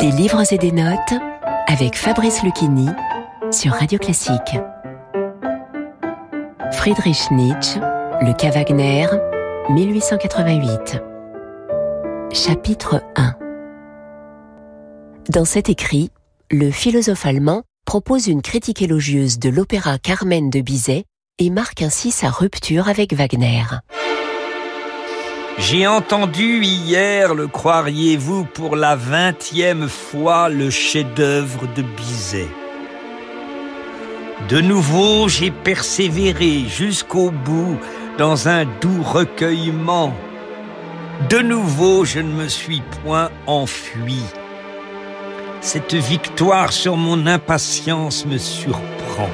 Des livres et des notes avec Fabrice Lucchini sur Radio Classique. Friedrich Nietzsche, Le cas Wagner, 1888. Chapitre 1 Dans cet écrit, le philosophe allemand propose une critique élogieuse de l'opéra Carmen de Bizet et marque ainsi sa rupture avec Wagner. J'ai entendu hier, le croiriez-vous, pour la vingtième fois le chef-d'œuvre de Bizet. De nouveau, j'ai persévéré jusqu'au bout dans un doux recueillement. De nouveau, je ne me suis point enfui. Cette victoire sur mon impatience me surprend.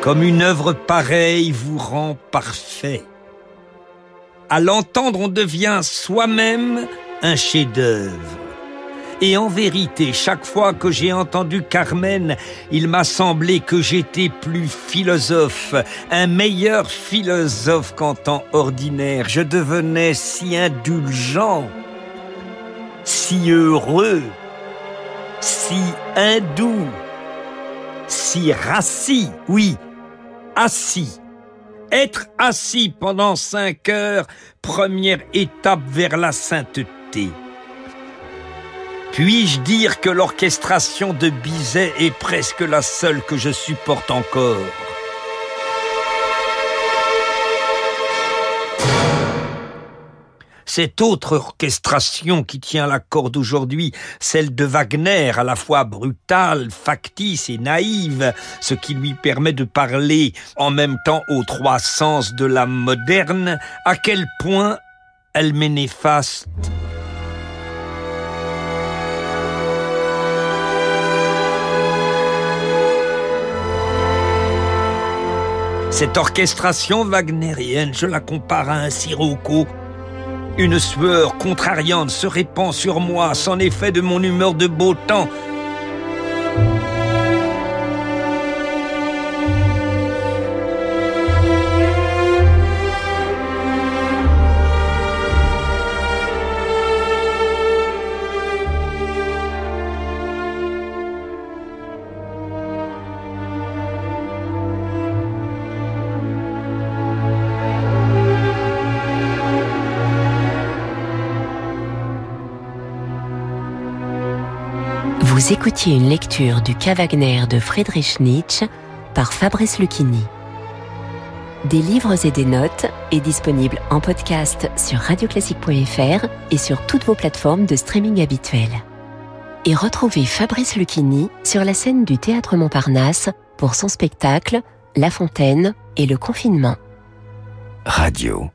Comme une œuvre pareille vous rend parfait. À l'entendre, on devient soi-même un chef-d'œuvre. Et en vérité, chaque fois que j'ai entendu Carmen, il m'a semblé que j'étais plus philosophe, un meilleur philosophe qu'en temps ordinaire. Je devenais si indulgent, si heureux, si hindou, si rassis, oui, assis être assis pendant cinq heures, première étape vers la sainteté. Puis-je dire que l'orchestration de Bizet est presque la seule que je supporte encore? Cette autre orchestration qui tient la corde aujourd'hui, celle de Wagner, à la fois brutale, factice et naïve, ce qui lui permet de parler en même temps aux trois sens de la moderne, à quel point elle m'est néfaste. Cette orchestration wagnérienne, je la compare à un sirocco une sueur contrariante se répand sur moi, sans effet de mon humeur de beau temps. Vous écoutiez une lecture du cas Wagner de Friedrich Nietzsche par Fabrice Lucchini. Des livres et des notes est disponible en podcast sur radioclassique.fr et sur toutes vos plateformes de streaming habituelles. Et retrouvez Fabrice Lucchini sur la scène du Théâtre Montparnasse pour son spectacle La Fontaine et le confinement. Radio